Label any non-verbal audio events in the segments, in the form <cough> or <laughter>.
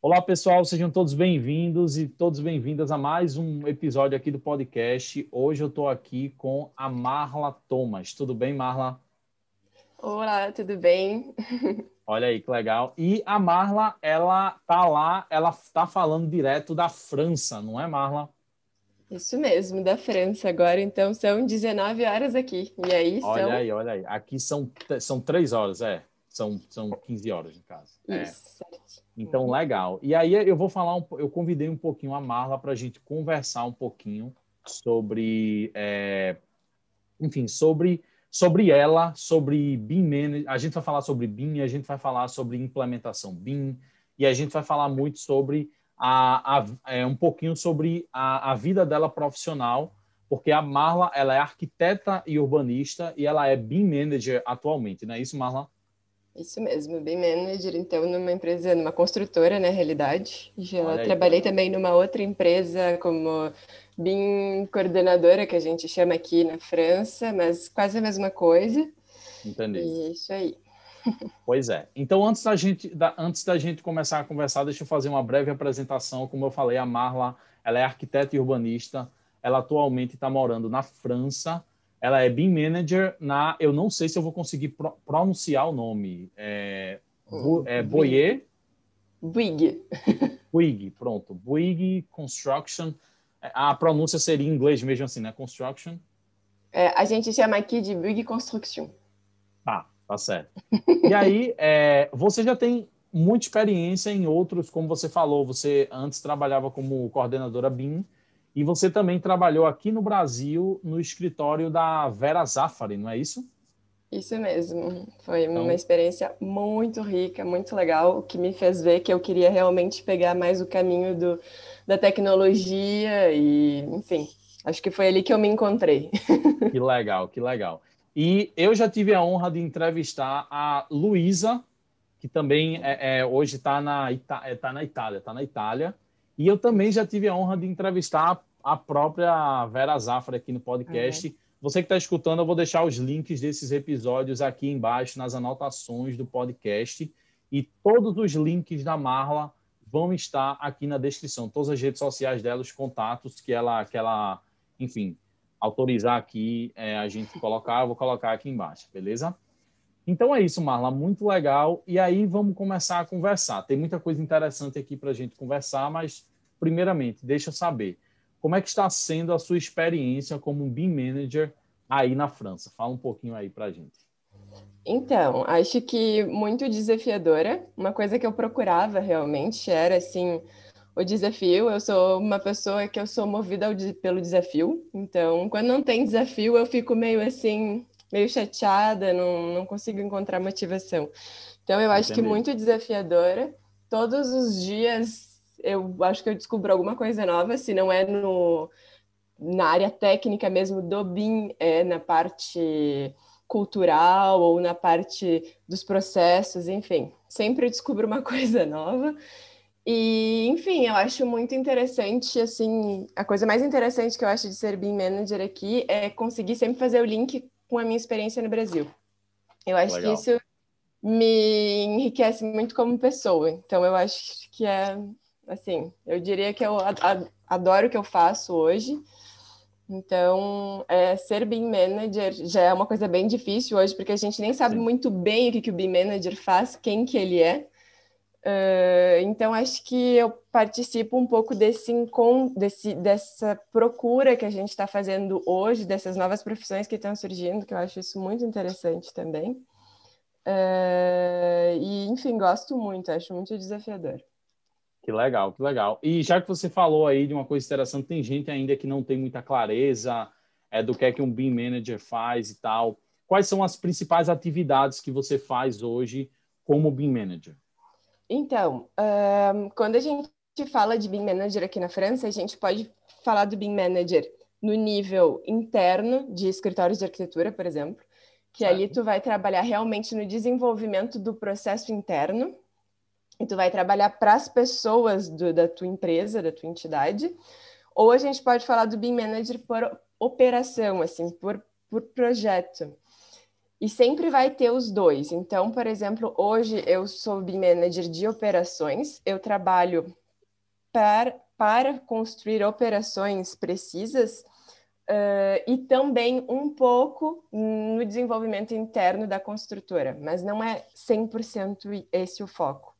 Olá, pessoal, sejam todos bem-vindos e todos bem-vindas a mais um episódio aqui do podcast. Hoje eu estou aqui com a Marla Thomas. Tudo bem, Marla? Olá, tudo bem? <laughs> Olha aí que legal. E a Marla, ela tá lá, ela tá falando direto da França, não é, Marla? Isso mesmo, da França agora. Então são 19 horas aqui. E aí olha são. Olha aí, olha aí. Aqui são, são 3 horas, é. São, são 15 horas em casa. É. Isso, é. certo. Então, uhum. legal. E aí eu vou falar, um, eu convidei um pouquinho a Marla para a gente conversar um pouquinho sobre, é, enfim, sobre, sobre ela, sobre BIM Manager. A gente vai falar sobre BIM, a gente vai falar sobre implementação BIM, e a gente vai falar muito sobre a, a é, um pouquinho sobre a, a vida dela profissional, porque a Marla ela é arquiteta e urbanista e ela é BIM Manager atualmente, não é isso, Marla? Isso mesmo, bem manager, então, numa empresa, numa construtora, na realidade. Já trabalhei também numa outra empresa como BIM coordenadora, que a gente chama aqui na França, mas quase a mesma coisa. Entendi. E é isso aí. <laughs> Pois é. Então, antes da, gente, da, antes da gente começar a conversar, deixa eu fazer uma breve apresentação. Como eu falei, a Marla, ela é arquiteta e urbanista. Ela atualmente está morando na França ela é BIM Manager na. Eu não sei se eu vou conseguir pro, pronunciar o nome. É, Bu, é Boyer? Bouygues. <laughs> Bouygues, pronto. Bouygues Construction. A pronúncia seria em inglês mesmo assim, né? Construction. É, a gente chama aqui de Bouygues Construction. Tá, tá certo. E aí, é, você já tem muita experiência em outros, como você falou, você antes trabalhava como coordenadora BIM e você também trabalhou aqui no Brasil no escritório da Vera Zafari, não é isso? Isso mesmo. Foi então... uma experiência muito rica, muito legal, que me fez ver que eu queria realmente pegar mais o caminho do, da tecnologia e, enfim, acho que foi ali que eu me encontrei. <laughs> Que legal, que legal. E eu já tive a honra de entrevistar a Luísa, que também é, é hoje está na, é, tá na Itália, está na Itália. E eu também já tive a honra de entrevistar a própria Vera Zafra aqui no podcast. Uhum. Você que está escutando, eu vou deixar os links desses episódios aqui embaixo nas anotações do podcast. E todos os links da Marla vão estar aqui na descrição. Todas as redes sociais dela, os contatos que ela, que ela enfim, autorizar aqui, é, a gente colocar, eu vou colocar aqui embaixo, beleza? Então é isso, Marla, muito legal. E aí vamos começar a conversar. Tem muita coisa interessante aqui para a gente conversar, mas primeiramente, deixa eu saber como é que está sendo a sua experiência como um BIM Manager aí na França? Fala um pouquinho aí para a gente. Então, acho que muito desafiadora. Uma coisa que eu procurava realmente era, assim, o desafio. Eu sou uma pessoa que eu sou movida pelo desafio. Então, quando não tem desafio, eu fico meio assim, meio chateada, não, não consigo encontrar motivação. Então, eu acho Entendi. que muito desafiadora. Todos os dias eu acho que eu descubro alguma coisa nova, se não é no, na área técnica mesmo do BIM, é na parte cultural ou na parte dos processos, enfim, sempre descubro uma <laughs> coisa nova. E, enfim, eu acho muito interessante, assim, a coisa mais interessante que eu acho de ser BIM Manager aqui é conseguir sempre fazer o link com a minha experiência no Brasil. Eu acho Legal. que isso me enriquece muito como pessoa. Então, eu acho que é assim, eu diria que eu adoro o que eu faço hoje. Então, é, ser BIM Manager já é uma coisa bem difícil hoje, porque a gente nem sabe muito bem o que, que o BIM Manager faz, quem que ele é. Uh, então, acho que eu participo um pouco desse, desse dessa procura que a gente está fazendo hoje, dessas novas profissões que estão surgindo, que eu acho isso muito interessante também. Uh, e, enfim, gosto muito, acho muito desafiador. Que legal, que legal. E já que você falou aí de uma coisa interessante, tem gente ainda que não tem muita clareza é, do que é que um BIM Manager faz e tal. Quais são as principais atividades que você faz hoje como BIM Manager? Então, um, quando a gente fala de BIM Manager aqui na França, a gente pode falar do BIM Manager no nível interno de escritórios de arquitetura, por exemplo, que certo. ali tu vai trabalhar realmente no desenvolvimento do processo interno, e tu vai trabalhar para as pessoas do, da tua empresa, da tua entidade, ou a gente pode falar do BIM Manager por operação, assim, por, por projeto. E sempre vai ter os dois. Então, por exemplo, hoje eu sou Manager de operações, eu trabalho para, para construir operações precisas uh, e também um pouco no desenvolvimento interno da construtora, mas não é 100% esse o foco.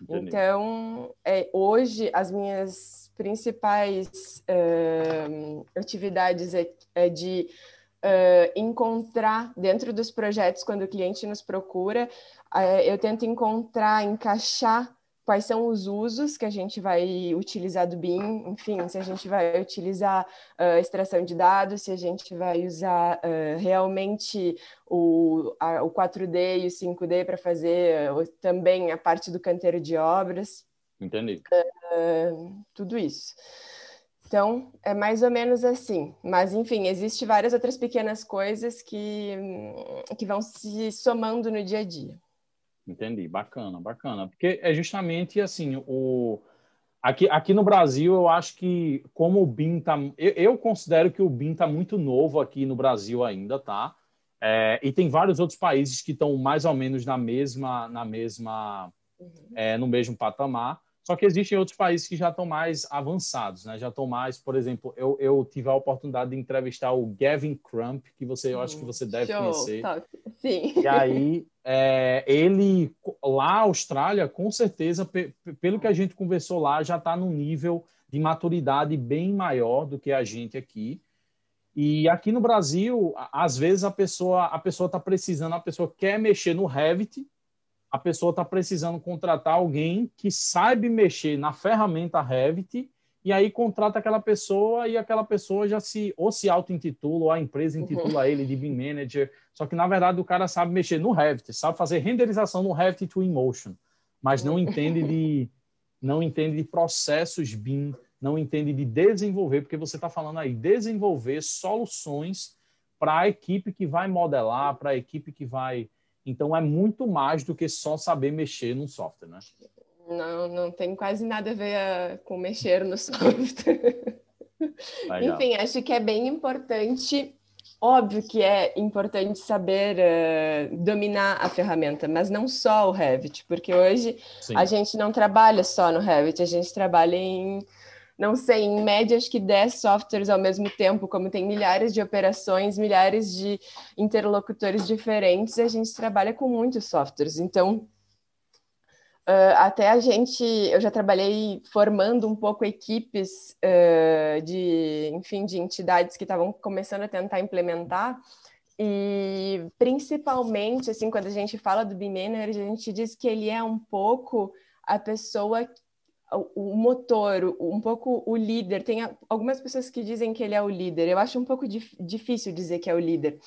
Entendi. Então, é, hoje, as minhas principais uh, atividades é, é de uh, encontrar dentro dos projetos, quando o cliente nos procura, uh, eu tento encontrar, encaixar quais são os usos que a gente vai utilizar do BIM, enfim, se a gente vai utilizar uh, extração de dados, se a gente vai usar uh, realmente o, a, o 4D e o 5D para fazer uh, também a parte do canteiro de obras. Entendi. tudo isso. Então, é mais ou menos assim. Mas, enfim, existe várias outras pequenas coisas que, que vão se somando no dia a dia. Entendi, bacana, bacana. Porque é justamente assim, o... Aqui, aqui no Brasil, eu acho que como o BIM tá... Eu, eu considero que o BIM está muito novo aqui no Brasil ainda, tá? É, e tem vários outros países que estão mais ou menos na mesma, na mesma, uhum. é, no mesmo patamar. Só que existem outros países que já estão mais avançados, né? Já estão mais, por exemplo, eu, eu tive a oportunidade de entrevistar o Gavin Crump, que você, eu acho que você deve Show, conhecer. Top. Sim. E aí, é, ele lá, Austrália, com certeza, pelo que a gente conversou lá, já está num nível de maturidade bem maior do que a gente aqui. E aqui no Brasil, às vezes a pessoa a pessoa está precisando, a pessoa quer mexer no Revit, a pessoa está precisando contratar alguém que saiba mexer na ferramenta Revit e aí contrata aquela pessoa e aquela pessoa já se ou se auto-intitula ou a empresa intitula uhum. ele de BIM Manager, só que na verdade o cara sabe mexer no Revit, sabe fazer renderização no Revit to Emotion, mas não entende de não entende de processos BIM, não entende de desenvolver, porque você está falando aí desenvolver soluções para a equipe que vai modelar, para a equipe que vai então é muito mais do que só saber mexer no software, né? Não, não tem quase nada a ver a, com mexer no <laughs> software. Enfim, acho que é bem importante. Óbvio que é importante saber uh, dominar a ferramenta, mas não só o Revit, porque hoje Sim. a gente não trabalha só no Revit, a gente trabalha em não sei, em média, acho que 10 softwares ao mesmo tempo, como tem milhares de operações, milhares de interlocutores diferentes, a gente trabalha com muitos softwares. Então, uh, até a gente, eu já trabalhei formando um pouco equipes uh, de, enfim, de entidades que estavam começando a tentar implementar. E principalmente, assim, quando a gente fala do Manager, a gente diz que ele é um pouco a pessoa o motor, um pouco o líder. Tem algumas pessoas que dizem que ele é o líder. Eu acho um pouco dif difícil dizer que é o líder,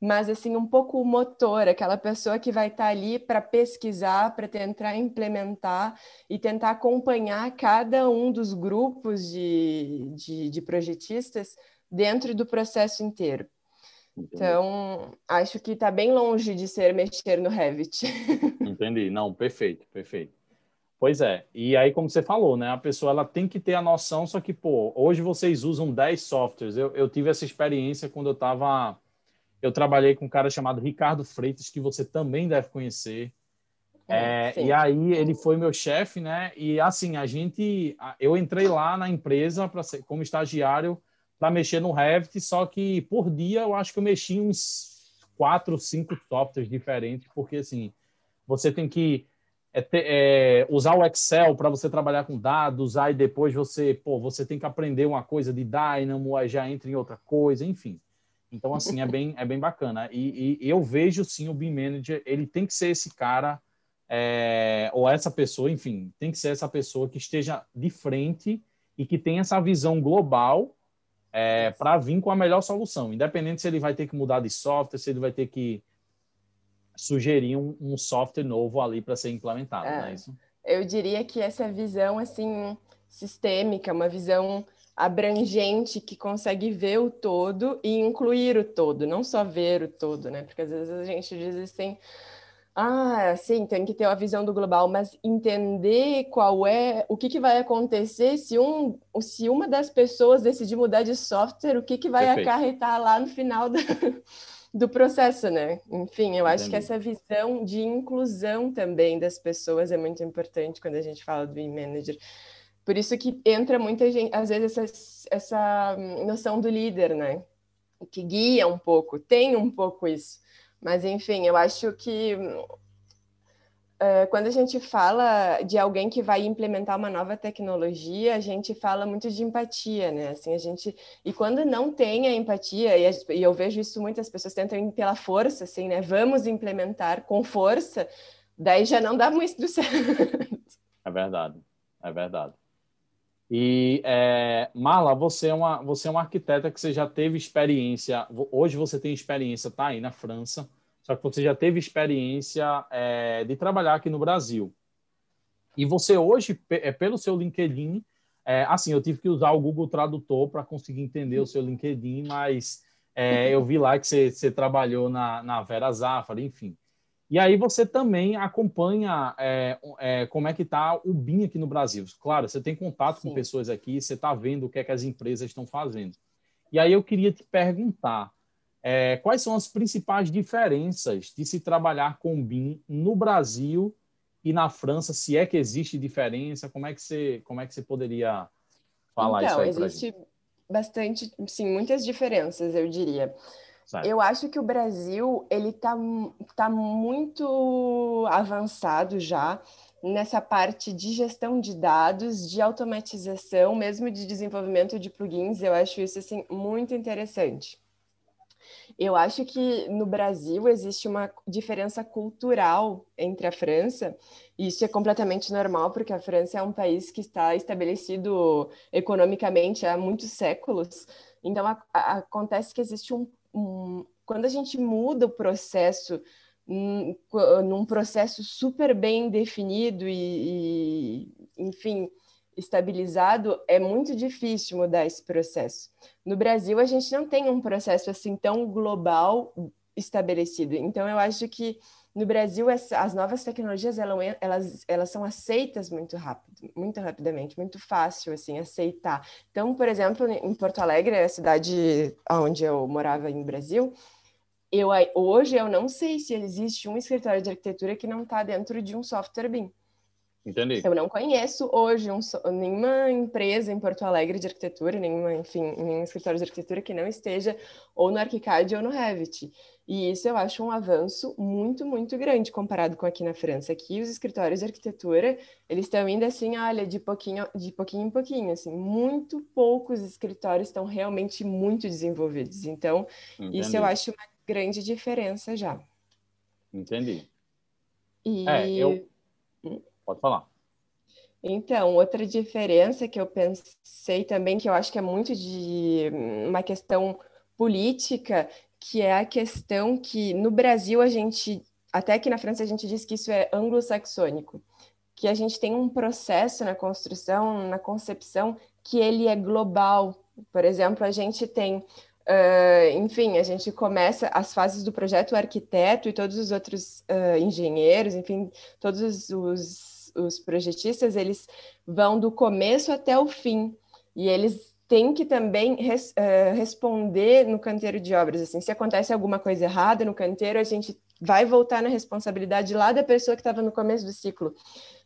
mas assim um pouco o motor, aquela pessoa que vai estar tá ali para pesquisar, para tentar implementar e tentar acompanhar cada um dos grupos de, de, de projetistas dentro do processo inteiro. Então, acho que está bem longe de ser mexer no Revit. <laughs> Entendi. Não, perfeito, perfeito. Pois é. E aí, como você falou, né? A pessoa ela tem que ter a noção, só que, pô, hoje vocês usam 10 softwares. Eu, eu tive essa experiência quando eu estava. Eu trabalhei com um cara chamado Ricardo Freitas, que você também deve conhecer. É, é, e aí ele foi meu chefe, né? E assim, a gente. Eu entrei lá na empresa para ser como estagiário para mexer no Revit, só que por dia eu acho que eu mexi uns quatro, cinco softwares diferentes, porque assim, você tem que é ter, é, usar o Excel para você trabalhar com dados, aí depois você, pô, você tem que aprender uma coisa de Dynamo, aí já entra em outra coisa, enfim. Então, assim, é bem, é bem bacana. E, e eu vejo, sim, o BIM Manager, ele tem que ser esse cara, é, ou essa pessoa, enfim, tem que ser essa pessoa que esteja de frente e que tenha essa visão global é, para vir com a melhor solução, independente se ele vai ter que mudar de software, se ele vai ter que sugerir um, um software novo ali para ser implementado, é, não é isso? Eu diria que essa visão assim sistêmica, uma visão abrangente que consegue ver o todo e incluir o todo, não só ver o todo, né? Porque às vezes a gente diz assim, ah, sim, tem que ter a visão do global, mas entender qual é, o que, que vai acontecer se, um, se uma das pessoas decidir mudar de software, o que, que vai Perfeito. acarretar lá no final da, do processo, né? Enfim, eu acho Entendi. que essa visão de inclusão também das pessoas é muito importante quando a gente fala do e-manager. Por isso que entra muita gente, às vezes, essa, essa noção do líder, né? Que guia um pouco, tem um pouco isso. Mas, enfim, eu acho que Uh, quando a gente fala de alguém que vai implementar uma nova tecnologia, a gente fala muito de empatia, né? Assim, a gente e quando não tem a empatia e, a, e eu vejo isso muitas pessoas tentam ir pela força, assim, né? Vamos implementar com força, daí já não dá muito <laughs> certo. É verdade, é verdade. E é, Marla, você é uma você é uma arquiteta que você já teve experiência. Hoje você tem experiência, tá aí na França só que você já teve experiência é, de trabalhar aqui no Brasil. E você hoje, é, pelo seu LinkedIn, é, assim, eu tive que usar o Google Tradutor para conseguir entender o seu LinkedIn, mas é, eu vi lá que você, você trabalhou na, na Vera Zafra, enfim. E aí você também acompanha é, é, como é que está o BIM aqui no Brasil. Claro, você tem contato Sim. com pessoas aqui, você está vendo o que é que as empresas estão fazendo. E aí eu queria te perguntar, é, quais são as principais diferenças de se trabalhar com BIM no Brasil e na França? Se é que existe diferença, como é que você, como é que você poderia falar então, isso aí existe bastante, sim, muitas diferenças, eu diria. Certo. Eu acho que o Brasil ele está tá muito avançado já nessa parte de gestão de dados, de automatização, mesmo de desenvolvimento de plugins. Eu acho isso assim muito interessante. Eu acho que no Brasil existe uma diferença cultural entre a França, e isso é completamente normal, porque a França é um país que está estabelecido economicamente há muitos séculos. Então, a, a, acontece que existe um, um. Quando a gente muda o processo num, processo super bem definido e, e enfim, estabilizado, é muito difícil mudar esse processo. No Brasil, a gente não tem um processo assim tão global estabelecido. Então, eu acho que no Brasil as novas tecnologias elas, elas são aceitas muito rápido, muito rapidamente, muito fácil assim aceitar. Então, por exemplo, em Porto Alegre, a cidade onde eu morava no Brasil, eu hoje eu não sei se existe um escritório de arquitetura que não está dentro de um software BIM. Entendi. Eu não conheço hoje um, nenhuma empresa em Porto Alegre de arquitetura, nenhuma, enfim, nenhum escritório de arquitetura que não esteja ou no ArchiCAD ou no Revit. E isso eu acho um avanço muito, muito grande comparado com aqui na França. Aqui os escritórios de arquitetura, eles estão indo assim, olha, de pouquinho, de pouquinho em pouquinho, assim, muito poucos escritórios estão realmente muito desenvolvidos. Então, Entendi. isso eu acho uma grande diferença já. Entendi. E... É, eu... Pode falar. Então, outra diferença que eu pensei também, que eu acho que é muito de uma questão política, que é a questão que no Brasil a gente, até aqui na França a gente diz que isso é anglo-saxônico, que a gente tem um processo na construção, na concepção, que ele é global. Por exemplo, a gente tem Uh, enfim, a gente começa as fases do projeto, o arquiteto e todos os outros uh, engenheiros, enfim, todos os os projetistas, eles vão do começo até o fim, e eles têm que também res, uh, responder no canteiro de obras, assim, se acontece alguma coisa errada no canteiro, a gente vai voltar na responsabilidade lá da pessoa que estava no começo do ciclo.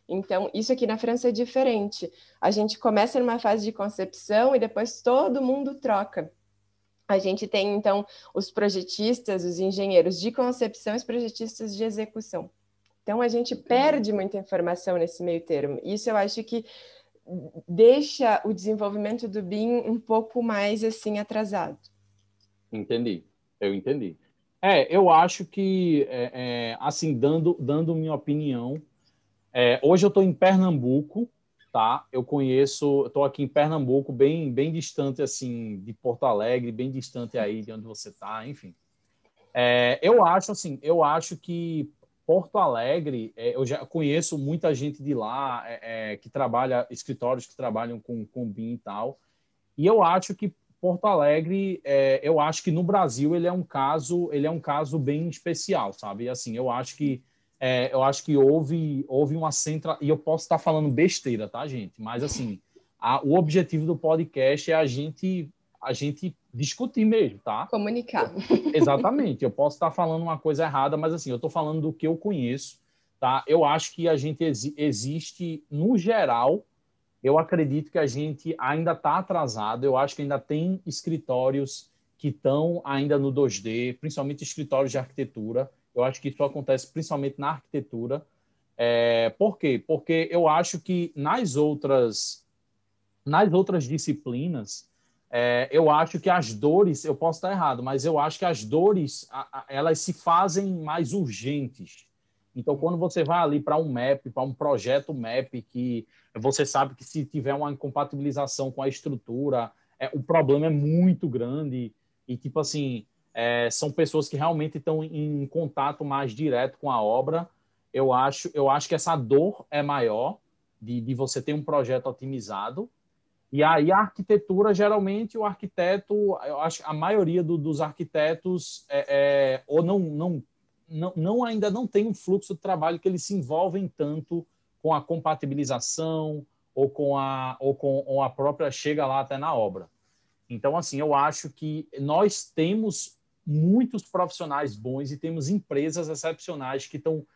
Então, isso aqui na França é diferente. A gente começa numa fase de concepção e depois todo mundo troca. A gente tem, então, os projetistas, os engenheiros de concepção e os projetistas de execução. Então a gente perde muita informação nesse meio termo. Isso eu acho que deixa o desenvolvimento do BIM um pouco mais assim atrasado. Entendi, eu entendi. É, eu acho que, é, é, assim, dando, dando minha opinião, é, hoje eu estou em Pernambuco, tá? Eu conheço, estou aqui em Pernambuco, bem, bem distante, assim, de Porto Alegre, bem distante aí de onde você está, enfim. É, eu acho, assim, eu acho que Porto Alegre, é, eu já conheço muita gente de lá é, é, que trabalha, escritórios que trabalham com, com BIM e tal, e eu acho que Porto Alegre, é, eu acho que no Brasil ele é um caso, ele é um caso bem especial, sabe? Assim, eu acho que é, eu acho que houve houve uma central e eu posso estar falando besteira, tá, gente? Mas assim, a, o objetivo do podcast é a gente a gente discutir mesmo, tá? Comunicar. Exatamente. Eu posso estar falando uma coisa errada, mas assim, eu estou falando do que eu conheço, tá? Eu acho que a gente exi existe, no geral, eu acredito que a gente ainda está atrasado. Eu acho que ainda tem escritórios que estão ainda no 2D, principalmente escritórios de arquitetura. Eu acho que isso acontece principalmente na arquitetura. É, por quê? Porque eu acho que nas outras, nas outras disciplinas, é, eu acho que as dores, eu posso estar errado, mas eu acho que as dores, a, a, elas se fazem mais urgentes. Então, quando você vai ali para um MAP, para um projeto MAP, que você sabe que se tiver uma incompatibilização com a estrutura, é, o problema é muito grande. E, tipo assim, é, são pessoas que realmente estão em contato mais direto com a obra. Eu acho, eu acho que essa dor é maior de, de você ter um projeto otimizado. E aí a arquitetura, geralmente, o arquiteto, eu acho a maioria do, dos arquitetos é, é, ou não, não, não, não, ainda não tem um fluxo de trabalho que eles se envolvem tanto com a compatibilização ou com a, ou com ou a própria chega lá até na obra. Então, assim, eu acho que nós temos muitos profissionais bons e temos empresas excepcionais que estão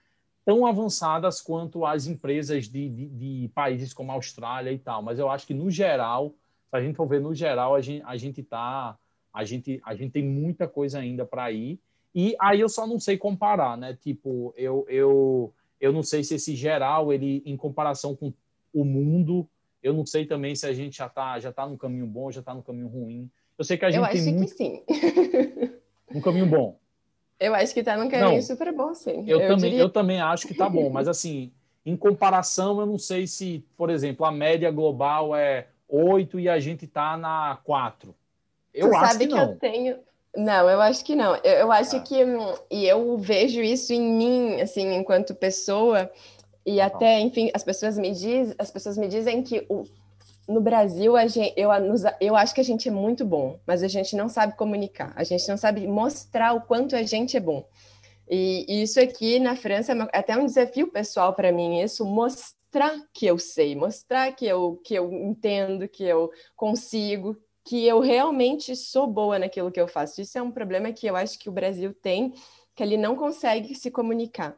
tão avançadas quanto as empresas de, de, de, países como a Austrália e tal. Mas eu acho que, no geral, se a gente for ver no geral, a gente, a gente tá. A gente, a gente tem muita coisa ainda para ir. E aí eu só não sei comparar, né? Tipo, eu, eu, eu não sei se esse geral, ele, em comparação com o mundo, eu não sei também se a gente já está já tá no caminho bom, já está no caminho ruim. Eu sei que a gente eu acho tem muito... que sim. <laughs> um caminho bom. Eu acho que está num caminho não, super bom, sim. Eu, eu, também, diria... eu também acho que está bom, mas assim, em comparação, eu não sei se, por exemplo, a média global é 8 e a gente está na 4. Eu tu acho sabe que, que eu tenho. Não, eu acho que não. Eu, eu acho ah. que. E eu vejo isso em mim, assim, enquanto pessoa. E até, enfim, as pessoas me, diz, as pessoas me dizem que o, no Brasil, a gente, eu, eu acho que a gente é muito bom, mas a gente não sabe comunicar, a gente não sabe mostrar o quanto a gente é bom. E, e isso aqui na França é até um desafio pessoal para mim, isso, mostrar que eu sei, mostrar que eu, que eu entendo, que eu consigo, que eu realmente sou boa naquilo que eu faço. Isso é um problema que eu acho que o Brasil tem, que ele não consegue se comunicar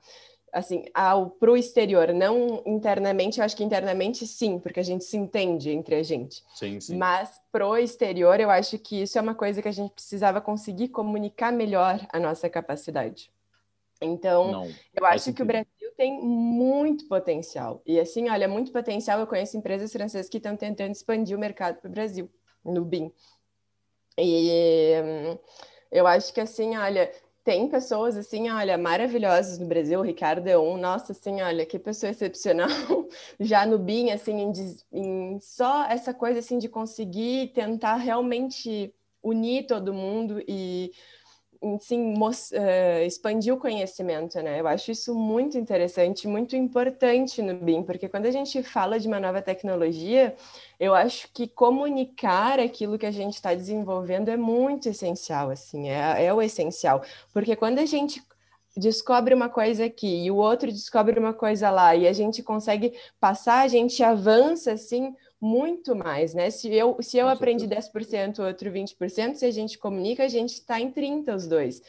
assim, ao pro exterior, não internamente, eu acho que internamente sim, porque a gente se entende entre a gente. Sim, sim. Mas pro exterior, eu acho que isso é uma coisa que a gente precisava conseguir comunicar melhor a nossa capacidade. Então, não, eu acho sentido. que o Brasil tem muito potencial. E assim, olha, muito potencial. Eu conheço empresas francesas que estão tentando expandir o mercado para o Brasil, no BIM. E hum, eu acho que assim, olha, tem pessoas assim, olha, maravilhosas no Brasil, o Ricardo é um, nossa, assim, olha, que pessoa excepcional, <laughs> já no BIM, assim, em, em, só essa coisa, assim, de conseguir tentar realmente unir todo mundo e sim, uh, expandir o conhecimento, né? Eu acho isso muito interessante, muito importante no BIM, porque quando a gente fala de uma nova tecnologia, eu acho que comunicar aquilo que a gente está desenvolvendo é muito essencial, assim, é, é o essencial, porque quando a gente descobre uma coisa aqui e o outro descobre uma coisa lá e a gente consegue passar, a gente avança assim muito mais, né? Se eu, se eu aprendi 10%, outro 20%, se a gente comunica, a gente está em 30% os dois.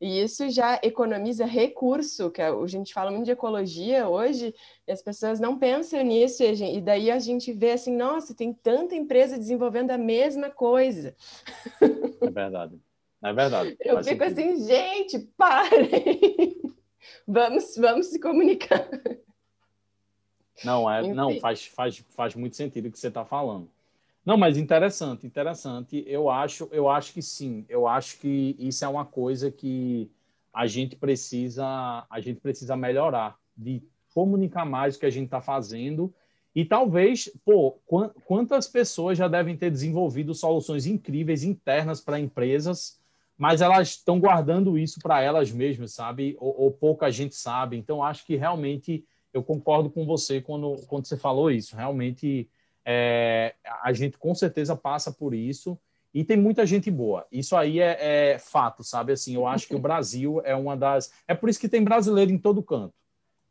E isso já economiza recurso, que a gente fala muito de ecologia hoje, e as pessoas não pensam nisso, e, gente, e daí a gente vê assim, nossa, tem tanta empresa desenvolvendo a mesma coisa. É verdade. É verdade. <laughs> Eu Faz fico sentido. assim, gente, parem! <laughs> vamos, vamos se comunicar. Não, é, não faz, faz, faz muito sentido o que você está falando. Não, mas interessante, interessante. Eu acho, eu acho que sim. Eu acho que isso é uma coisa que a gente precisa, a gente precisa melhorar, de comunicar mais o que a gente está fazendo. E talvez, pô, quantas pessoas já devem ter desenvolvido soluções incríveis internas para empresas, mas elas estão guardando isso para elas mesmas, sabe? Ou, ou pouca gente sabe. Então, acho que realmente eu concordo com você quando, quando você falou isso. Realmente, é, a gente com certeza passa por isso e tem muita gente boa. Isso aí é, é, fato, sabe? Assim, eu acho que o <laughs> Brasil é uma das. É por isso que tem brasileiro em todo canto.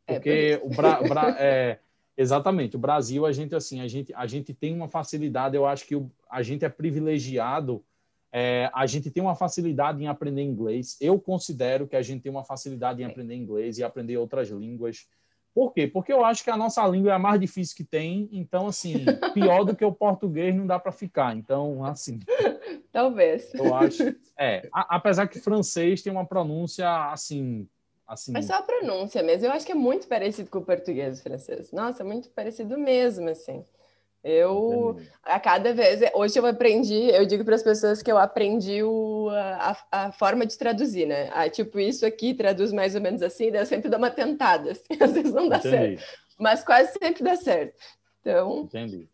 É Porque é o Bra... Bra... é, exatamente, o Brasil, a gente assim, a gente, a gente tem uma facilidade. Eu acho que o... a gente é privilegiado É, a gente tem uma facilidade em aprender inglês. Eu considero que a gente tem uma facilidade em aprender inglês e aprender outras línguas. Por quê? Porque eu acho que a nossa língua é a mais difícil que tem. Então, assim, pior do que o português não dá para ficar. Então, assim. Talvez. Eu acho. É, a, apesar que francês tem uma pronúncia assim. Assim, Mas só a pronúncia mesmo. Eu acho que é muito parecido com o português e o francês. Nossa, muito parecido mesmo, assim. Eu, a cada vez, hoje eu aprendi, eu digo para as pessoas que eu aprendi o, a, a, forma de traduzir, né? Ah, tipo, isso aqui traduz mais ou menos assim, daí eu sempre dou uma tentada, <laughs> assim, às vezes não dá Entendi. certo, mas quase sempre dá certo. Então, Entendi.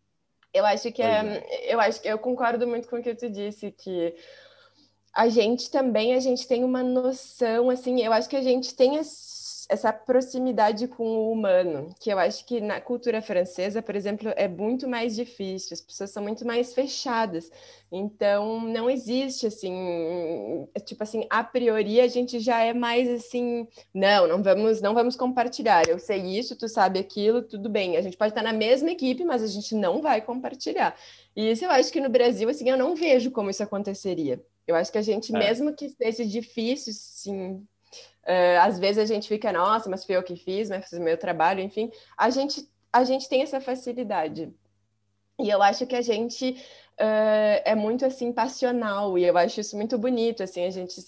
eu acho que é, é, eu acho que eu concordo muito com o que tu disse, que a gente também, a gente tem uma noção, assim, eu acho que a gente tem as essa proximidade com o humano, que eu acho que na cultura francesa, por exemplo, é muito mais difícil, as pessoas são muito mais fechadas. Então, não existe assim, tipo assim, a priori a gente já é mais assim, não, não vamos, não vamos compartilhar. Eu sei isso, tu sabe aquilo, tudo bem. A gente pode estar na mesma equipe, mas a gente não vai compartilhar. E isso eu acho que no Brasil, assim, eu não vejo como isso aconteceria. Eu acho que a gente, é. mesmo que seja difícil, sim, Uh, às vezes a gente fica, nossa, mas foi eu que fiz, mas fiz o meu trabalho, enfim. A gente, a gente tem essa facilidade. E eu acho que a gente uh, é muito, assim, passional. E eu acho isso muito bonito, assim, a gente...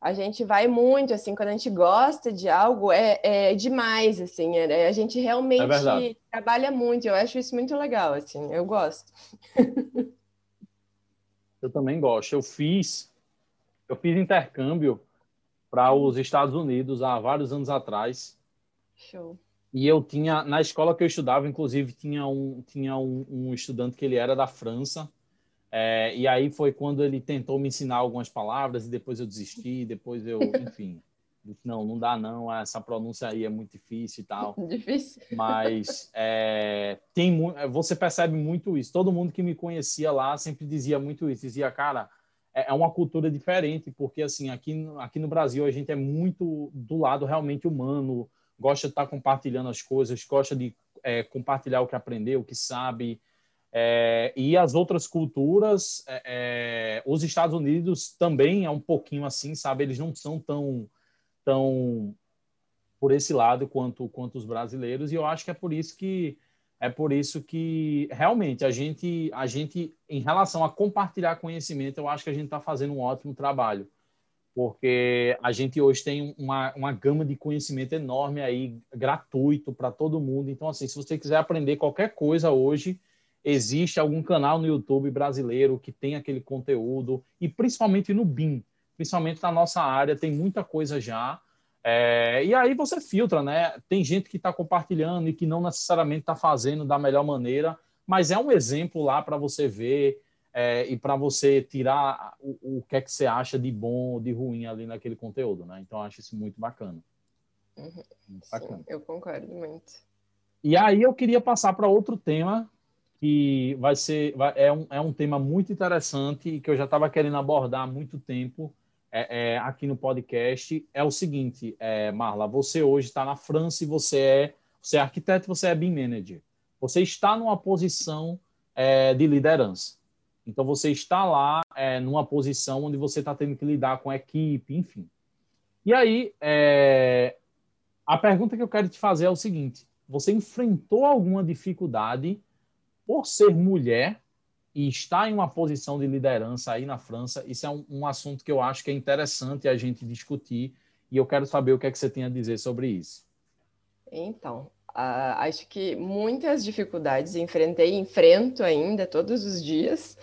A gente vai muito, assim, quando a gente gosta de algo, é, é demais, assim, é, a gente realmente é trabalha muito, eu acho isso muito legal, assim, eu gosto. <laughs> eu também gosto. Eu fiz, eu fiz intercâmbio para os Estados Unidos há vários anos atrás. Show. E eu tinha, na escola que eu estudava, inclusive, tinha um, tinha um, um estudante que ele era da França. É, e aí foi quando ele tentou me ensinar algumas palavras e depois eu desisti, depois eu, <laughs> enfim, não, não dá não, essa pronúncia aí é muito difícil e tal. <laughs> Difícil. Mas é, tem, você percebe muito isso. Todo mundo que me conhecia lá sempre dizia muito isso. Dizia, cara, é, é uma cultura diferente, porque assim, aqui, aqui no Brasil a gente é muito do lado realmente humano, gosta de estar compartilhando as coisas, gosta de é, compartilhar o que aprendeu, o que sabe. É, e as outras culturas, é, é, os Estados Unidos também é um pouquinho assim, sabe? Eles não são tão, tão por esse lado quanto, quanto os brasileiros, e eu acho que é por isso que é por isso que realmente a gente, a gente, em relação a compartilhar conhecimento, eu acho que a gente está fazendo um ótimo trabalho, porque a gente hoje tem uma, uma gama de conhecimento enorme aí, gratuito para todo mundo. Então, assim, se você quiser aprender qualquer coisa hoje, existe algum canal no YouTube brasileiro que tem aquele conteúdo, e principalmente no BIM, principalmente na nossa área, tem muita coisa já. É, e aí você filtra, né? Tem gente que está compartilhando e que não necessariamente está fazendo da melhor maneira, mas é um exemplo lá para você ver é, e para você tirar o, o que é que você acha de bom ou de ruim ali naquele conteúdo, né? Então, eu acho isso muito bacana. Uhum. Muito bacana. Sim, eu concordo muito. E aí eu queria passar para outro tema que vai ser vai, é, um, é um tema muito interessante e que eu já estava querendo abordar há muito tempo, é, é, aqui no podcast é o seguinte, é, Marla, você hoje está na França e você é, você é arquiteto, você é BIM manager. Você está numa posição é, de liderança. Então você está lá é, numa posição onde você está tendo que lidar com a equipe, enfim. E aí é, a pergunta que eu quero te fazer é o seguinte: você enfrentou alguma dificuldade por ser mulher e está em uma posição de liderança aí na França, isso é um, um, assunto que eu acho que é interessante a gente discutir e eu quero saber o que é que você tem a dizer sobre isso. Então, uh, acho que muitas dificuldades enfrentei, enfrento ainda todos os dias.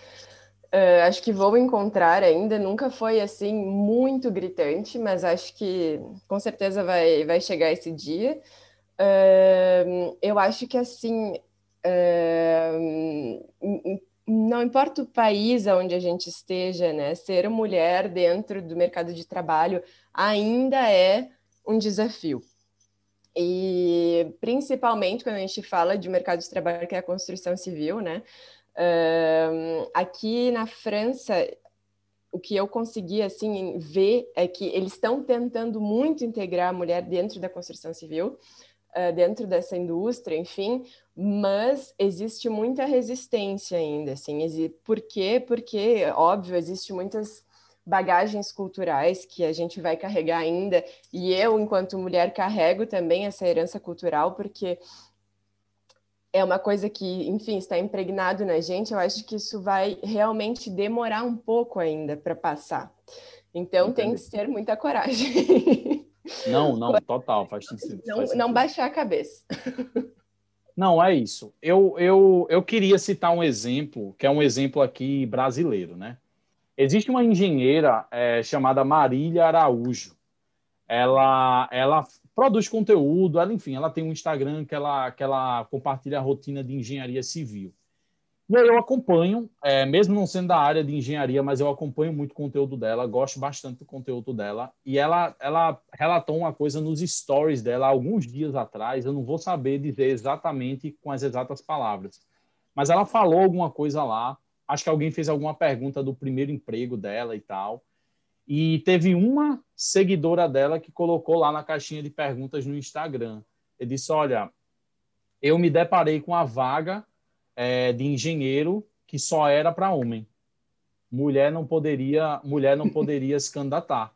Uh, acho que vou encontrar ainda, nunca foi assim muito gritante, mas acho que com certeza vai, vai chegar esse dia. Uh, eu acho que assim, não importa o país onde a gente esteja, né, ser mulher dentro do mercado de trabalho ainda é um desafio. E principalmente quando a gente fala de mercado de trabalho que é a construção civil, né? Aqui na França, o que eu consegui assim ver é que eles estão tentando muito integrar a mulher dentro da construção civil. Uh, dentro dessa indústria, enfim, mas existe muita resistência ainda, assim, por quê? Porque, óbvio, existe muitas bagagens culturais que a gente vai carregar ainda, e eu, enquanto mulher, carrego também essa herança cultural, porque é uma coisa que, enfim, está impregnado na gente, eu acho que isso vai realmente demorar um pouco ainda para passar. Então Entendi. tem que ter muita coragem. <laughs> Não, não, total, faz sentido. Não, faz sentido. não baixar a cabeça. Não, é isso. Eu, eu, eu queria citar um exemplo, que é um exemplo aqui brasileiro, né? Existe uma engenheira é, chamada Marília Araújo. Ela, ela produz conteúdo, ela, enfim, ela tem um Instagram que ela, que ela compartilha a rotina de engenharia civil. E aí eu acompanho, é, mesmo não sendo da área de engenharia, mas eu acompanho muito o conteúdo dela, gosto bastante do conteúdo dela. E ela, ela relatou uma coisa nos stories dela alguns dias atrás, eu não vou saber dizer exatamente com as exatas palavras, mas ela falou alguma coisa lá acho que alguém fez alguma pergunta do primeiro emprego dela e tal. E teve uma seguidora dela que colocou lá na caixinha de perguntas no Instagram. Ele disse: Olha, eu me deparei com a vaga é, de engenheiro que só era para homem. Mulher não poderia, mulher não poderia <laughs> se candidatar.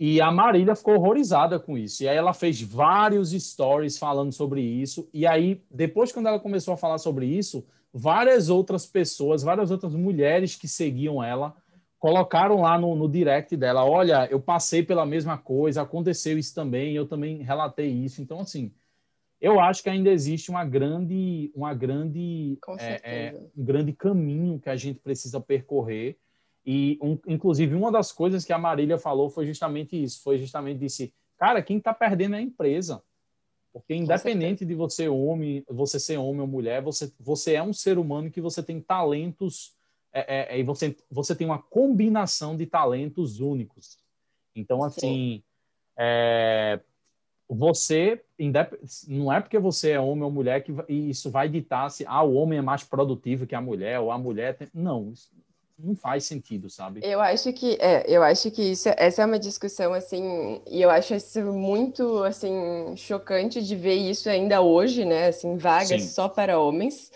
E a Marília ficou horrorizada com isso. E aí ela fez vários stories falando sobre isso. E aí, depois, quando ela começou a falar sobre isso, várias outras pessoas, várias outras mulheres que seguiam ela, colocaram lá no, no direct dela: olha, eu passei pela mesma coisa, aconteceu isso também, eu também relatei isso. Então, assim, eu acho que ainda existe uma grande, uma grande, é, é, um grande caminho que a gente precisa percorrer. E, um, inclusive, uma das coisas que a Marília falou foi justamente isso: foi justamente disse, cara, quem está perdendo é a empresa. Porque independente de você homem, você ser homem ou mulher, você, você é um ser humano que você tem talentos é, é, é, e você, você tem uma combinação de talentos únicos. Então, assim, é, você não é porque você é homem ou mulher que isso vai ditar se ah, o homem é mais produtivo que a mulher ou a mulher tem... não não faz sentido, sabe? Eu acho que é, eu acho que isso, essa é uma discussão assim, e eu acho isso muito assim chocante de ver isso ainda hoje, né? Assim, vagas Sim. só para homens.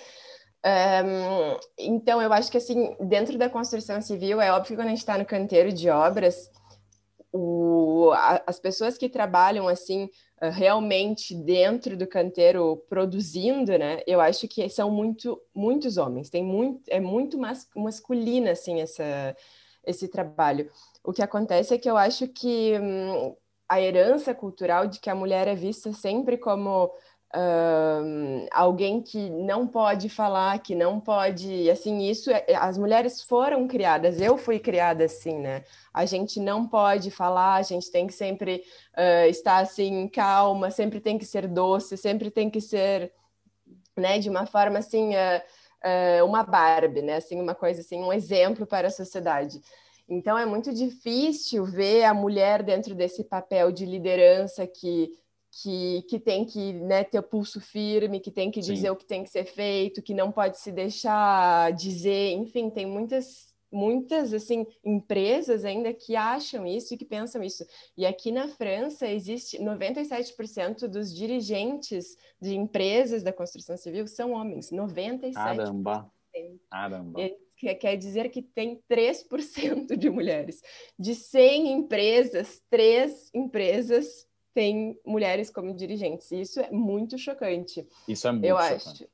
Um, então, eu acho que assim, dentro da construção civil, é óbvio que quando a gente está no canteiro de obras, o, a, as pessoas que trabalham assim ah, realmente dentro do canteiro produzindo, né? Eu acho que são muito muitos homens. Tem muito é muito mas, masculino assim essa esse trabalho. O que acontece é que eu acho que hum, a herança cultural de que a mulher é vista sempre como alguém que não pode falar, que não pode, assim, isso, é, é, as mulheres foram criadas, eu fui criada assim, né? A gente não pode falar, a gente tem que sempre uh, estar assim, calma, sempre tem que ser doce, sempre tem que ser, né, de uma forma assim, uh, uma Barbie, né? Assim, uma coisa assim, um exemplo para a sociedade. Então é muito difícil ver a mulher dentro desse papel de liderança que que, que tem que né, ter o pulso firme, que tem que dizer Sim. o que tem que ser feito, que não pode se deixar dizer, enfim, tem muitas muitas assim empresas ainda que acham isso e que pensam isso. E aqui na França existe 97% dos dirigentes de empresas da construção civil são homens, 97%. Caramba. Caramba. E, quer dizer que tem 3% de mulheres. De 100 empresas, três empresas tem mulheres como dirigentes. Isso é muito chocante. Isso é muito eu chocante. Acho,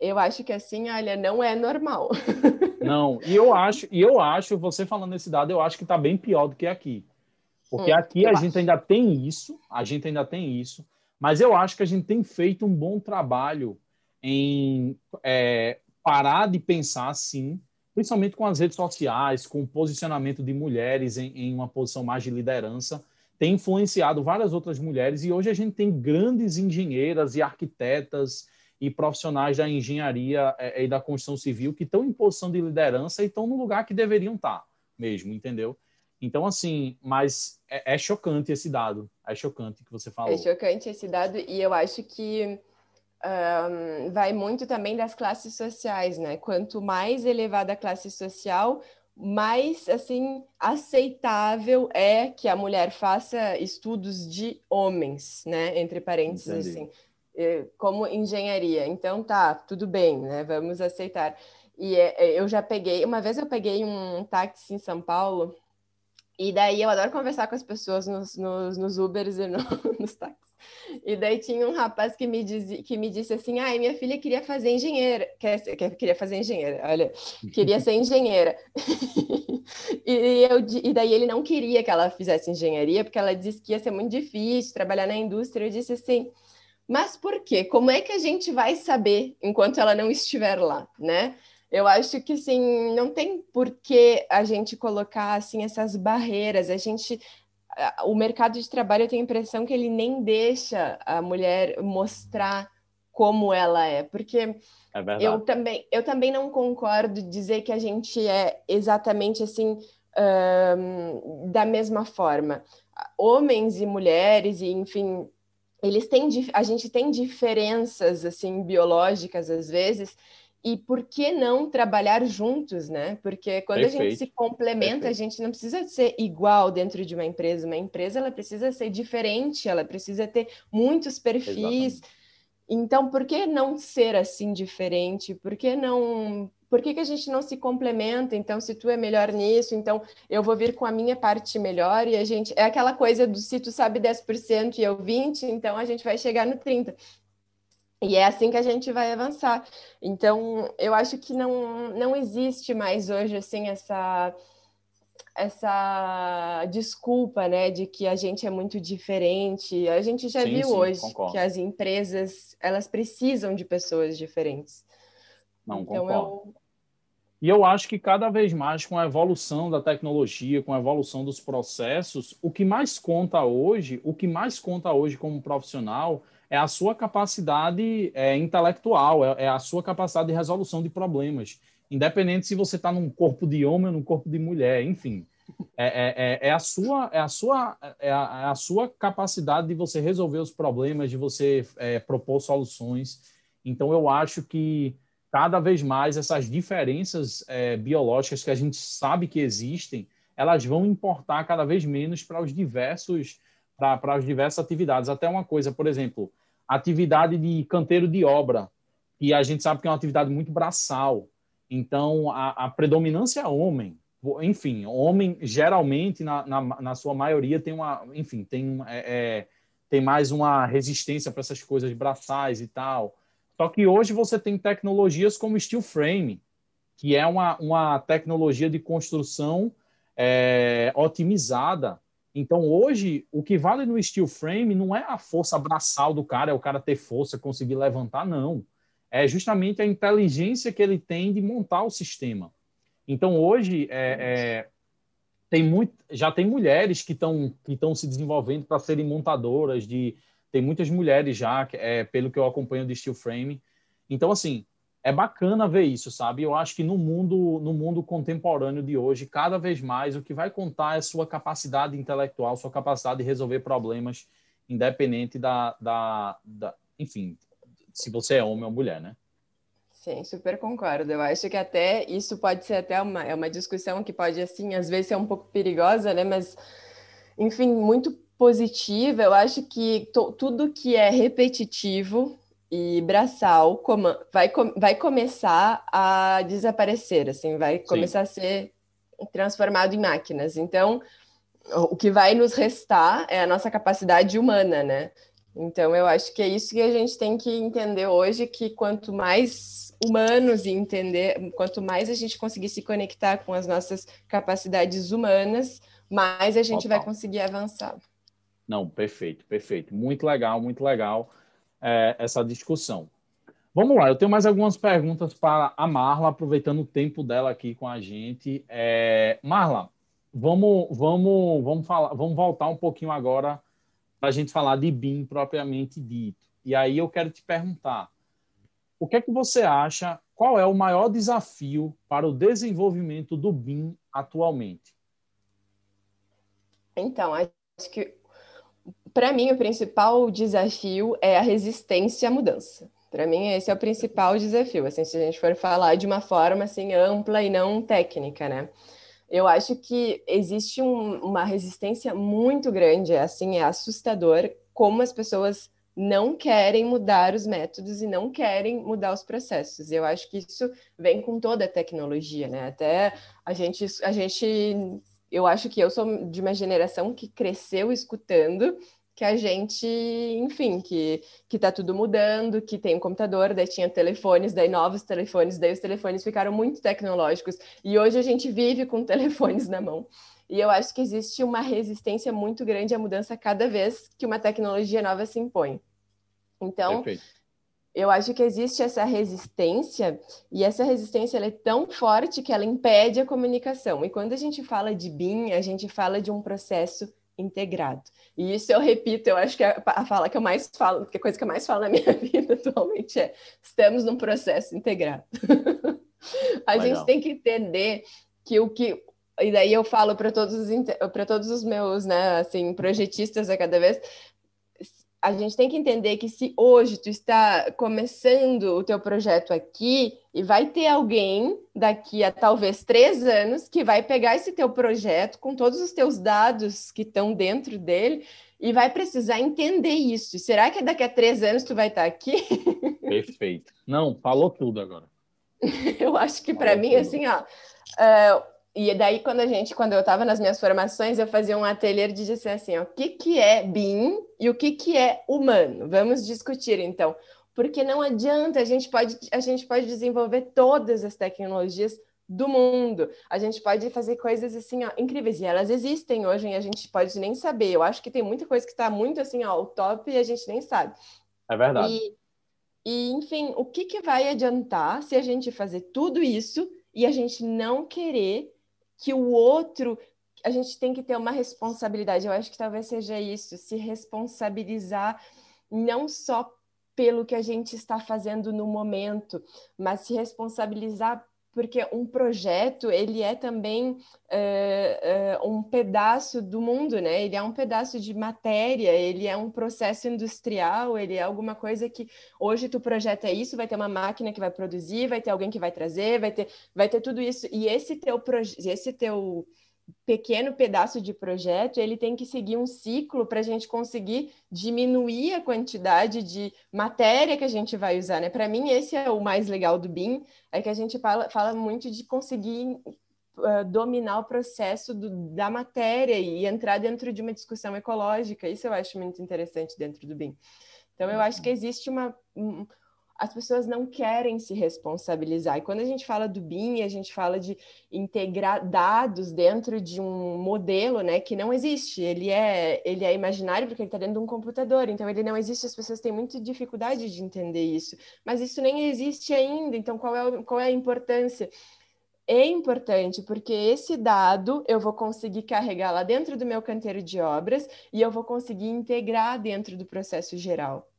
eu acho que assim, olha, não é normal. <laughs> Não, e eu acho, e eu acho, você falando esse dado, eu acho que está bem pior do que aqui. Porque hum, aqui a gente ainda tem isso, a gente ainda tem isso, mas eu acho que a gente tem feito um bom trabalho em é, parar de pensar assim, principalmente com as redes sociais, com o posicionamento de mulheres em, em uma posição mais de liderança, tem influenciado várias outras mulheres e hoje a gente tem grandes engenheiras e arquitetas e profissionais da engenharia é, e da construção civil que estão em posição de liderança e estão no lugar que deveriam estar mesmo, entendeu? Então, assim, mas é, é chocante esse dado, é chocante que você falou. É chocante esse dado e eu acho que um, vai muito também das classes sociais, né? Quanto mais elevada a classe social, mais assim aceitável é que a mulher faça estudos de homens, né? Entre parênteses Entendi. assim. como engenharia. Então tá, tudo bem, né? Vamos aceitar. E é, é, eu já peguei, uma vez eu peguei um táxi em São Paulo, e daí eu adoro conversar com as pessoas nos, nos, nos Ubers e no, <laughs> nos táxis. E daí tinha um rapaz que me, dizia, que me disse assim: ai, ah, minha filha queria fazer engenheira. Quer, queria fazer engenheira, olha, queria ser engenheira. <laughs> e, eu, e daí ele não queria que ela fizesse engenharia, porque ela disse que ia ser muito difícil trabalhar na indústria. Eu disse assim: mas por quê? Como é que a gente vai saber enquanto ela não estiver lá, né? Eu acho que sim, não tem por que a gente colocar assim essas barreiras. A gente o mercado de trabalho eu tenho a impressão que ele nem deixa a mulher mostrar como ela é, porque é eu também eu também não concordo dizer que a gente é exatamente assim um, da mesma forma. Homens e mulheres e enfim eles têm a gente tem diferenças assim biológicas às vezes e por que não trabalhar juntos, né? Porque quando Perfeito. a gente se complementa, Perfeito. a gente não precisa ser igual dentro de uma empresa. Uma empresa ela precisa ser diferente, ela precisa ter muitos perfis. Exatamente. Então, por que não ser assim diferente? Por que não por que, que, a gente não se complementa? Então, se tu é melhor nisso, então eu vou vir com a minha parte melhor e a gente. É aquela coisa do se tu sabe 10% e eu 20%, então a gente vai chegar no 30%. E é assim que a gente vai avançar. Então, eu acho que não, não existe mais hoje assim essa essa desculpa, né, de que a gente é muito diferente. A gente já sim, viu sim, hoje concordo. que as empresas elas precisam de pessoas diferentes. Não então, concordo. Eu... E eu acho que cada vez mais com a evolução da tecnologia, com a evolução dos processos, o que mais conta hoje, o que mais conta hoje como profissional é a sua capacidade é, intelectual, é, é, a sua capacidade de resolução de problemas, independente se você está num corpo de homem ou num corpo de mulher, enfim. É, é, é, é a sua é a sua é a, é a, sua capacidade de você resolver os problemas, de você propor soluções. Então eu acho que cada vez mais essas diferenças biológicas que a gente sabe que existem, elas vão importar cada vez menos para os diversos para as diversas atividades. Até uma coisa, por exemplo, atividade de canteiro de obra, que a gente sabe que é uma atividade muito braçal. Então, a, a predominância é homem. Enfim, homem, geralmente, na, na, na, sua maioria, tem uma. Enfim, tem, é, é, tem mais uma resistência para essas coisas braçais e tal. Só que hoje você tem tecnologias como steel frame, que é uma, uma tecnologia de construção é, otimizada então, hoje, o que vale no steel frame não é a força braçal do cara, é o cara ter força, conseguir levantar, não. É justamente a inteligência que ele tem de montar o sistema. Então, hoje, é, é, tem muito, já tem mulheres que estão que se desenvolvendo para serem montadoras, de, tem muitas mulheres já, é, pelo que eu acompanho de steel frame. Então, assim, é bacana ver isso, sabe? Eu acho que no mundo, no mundo contemporâneo de hoje, cada vez mais o que vai contar é sua capacidade intelectual, sua capacidade de resolver problemas, independente da, da, da enfim, se você é homem ou mulher, né? Sim, super concordo. Eu acho que até isso pode ser até uma, é uma discussão que pode, assim, às vezes ser um pouco perigosa, né? Mas, enfim, muito positiva. Eu acho que tudo que é repetitivo e braçal vai, vai começar a desaparecer, assim, vai começar Sim. a ser transformado em máquinas. Então, o que vai nos restar é a nossa capacidade humana, né? Então, eu acho que é isso que a gente tem que entender hoje, que quanto mais humanos e entender, quanto mais a gente conseguir se conectar com as nossas capacidades humanas, mais a gente Total. vai conseguir avançar. Não, perfeito, perfeito. Muito legal, muito legal é, essa discussão. Vamos lá, eu tenho mais algumas perguntas para a Marla, aproveitando o tempo dela aqui com a gente. É, Marla, vamos, vamos, vamos, falar, vamos voltar um pouquinho agora para a gente falar de BIM propriamente dito. E aí eu quero te perguntar, o que é que você acha, qual é o maior desafio para o desenvolvimento do BIM atualmente? Então, acho que para mim, o principal desafio é a resistência à mudança. Para mim, esse é o principal desafio, assim, se a gente for falar de uma forma assim ampla e não técnica, né? Eu acho que existe um, uma resistência muito grande, assim, é assustador como as pessoas não querem mudar os métodos e não querem mudar os processos. Eu acho que isso vem com toda a tecnologia, né? Até a gente, a gente, eu acho que eu sou de uma geração que cresceu escutando que a gente, enfim, que que tá tudo mudando, que tem um computador, daí tinha telefones, daí novos telefones, daí os telefones ficaram muito tecnológicos e hoje a gente vive com <laughs> telefones na mão. E eu acho que existe uma resistência muito grande à mudança cada vez que uma tecnologia nova se impõe. Então, Perfeito. eu acho que existe essa resistência, e essa resistência é tão forte que ela impede a comunicação. E quando a gente fala de BIM, a gente fala de um processo integrado. E isso eu repito, eu acho que a, a fala que eu mais falo, que a coisa que eu mais falo na <laughs> minha vida atualmente é: estamos num processo integrado. <laughs> a Legal. gente tem que entender que o que e daí eu falo para todos os para todos os meus, né, assim, projetistas a cada vez, a gente tem que entender que se hoje tu está começando o teu projeto aqui e vai ter alguém daqui a talvez três anos que vai pegar esse teu projeto com todos os teus dados que estão dentro dele e vai precisar entender isso. Será que daqui a três anos tu vai estar aqui? <laughs> Perfeito. Não, falou tudo agora. Eu acho que para mim, tudo. assim, ó, uh, e daí, quando a gente, quando eu estava nas minhas formações, eu fazia um ateliê de dizer assim, ó, o que, que é BIM e o que, que é humano? Vamos discutir, então. Porque não adianta, a gente pode, a gente pode desenvolver todas as tecnologias do mundo. A gente pode fazer coisas assim, ó, incríveis, e elas existem hoje e a gente pode nem saber. Eu acho que tem muita coisa que está muito assim, ó, o top e a gente nem sabe. É verdade. E, e enfim, o que, que vai adiantar se a gente fazer tudo isso e a gente não querer que o outro a gente tem que ter uma responsabilidade. Eu acho que talvez seja isso, se responsabilizar não só pelo que a gente está fazendo no momento, mas se responsabilizar porque um projeto ele é também uh, uh, um pedaço do mundo, né? Ele é um pedaço de matéria, ele é um processo industrial, ele é alguma coisa que hoje tu projeta isso, vai ter uma máquina que vai produzir, vai ter alguém que vai trazer, vai ter, vai ter tudo isso e esse teu esse teu pequeno pedaço de projeto, ele tem que seguir um ciclo para a gente conseguir diminuir a quantidade de matéria que a gente vai usar, né? Para mim, esse é o mais legal do BIM, é que a gente fala, fala muito de conseguir uh, dominar o processo do, da matéria e entrar dentro de uma discussão ecológica. Isso eu acho muito interessante dentro do BIM. Então, eu acho que existe uma, as pessoas não querem se responsabilizar. E quando a gente fala do BIM, a gente fala de integrar dados dentro de um modelo, né, que não existe. Ele é, ele é imaginário porque ele está dentro de um computador, então ele não existe. As pessoas têm muita dificuldade de entender isso. Mas isso nem existe ainda. Então, qual é, qual é a importância? É importante porque esse dado eu vou conseguir carregar lá dentro do meu canteiro de obras e eu vou conseguir integrar dentro do processo geral.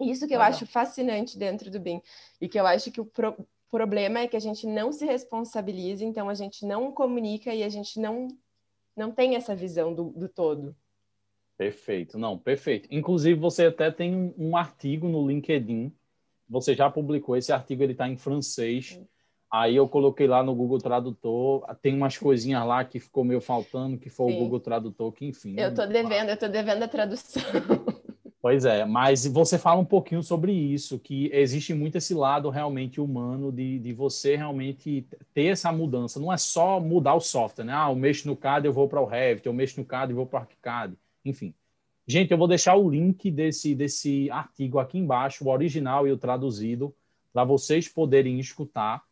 Isso que eu acho fascinante dentro do BIM. E que eu acho que o pro problema é que a gente não se responsabiliza, então a gente não comunica e a gente não, não tem essa visão do, do todo. Perfeito, não, perfeito. Inclusive, você até tem um, artigo no LinkedIn, você já publicou, esse artigo ele está em francês. Aí eu coloquei lá no Google Tradutor, tem umas coisinhas lá que ficou meio faltando, que foi Sim. o Google Tradutor, que enfim. Eu estou devendo, eu estou devendo a tradução. <laughs> Pois é, mas você fala um pouquinho sobre isso, que existe muito esse lado realmente humano de, de você realmente ter essa mudança. Não é só mudar o software, né? Ah, eu mexo no CAD, eu vou para o Revit, eu mexo no CAD e vou para o ArchiCAD. Enfim. Gente, eu vou deixar o link desse, desse artigo aqui embaixo, o original e o traduzido, para vocês poderem escutar.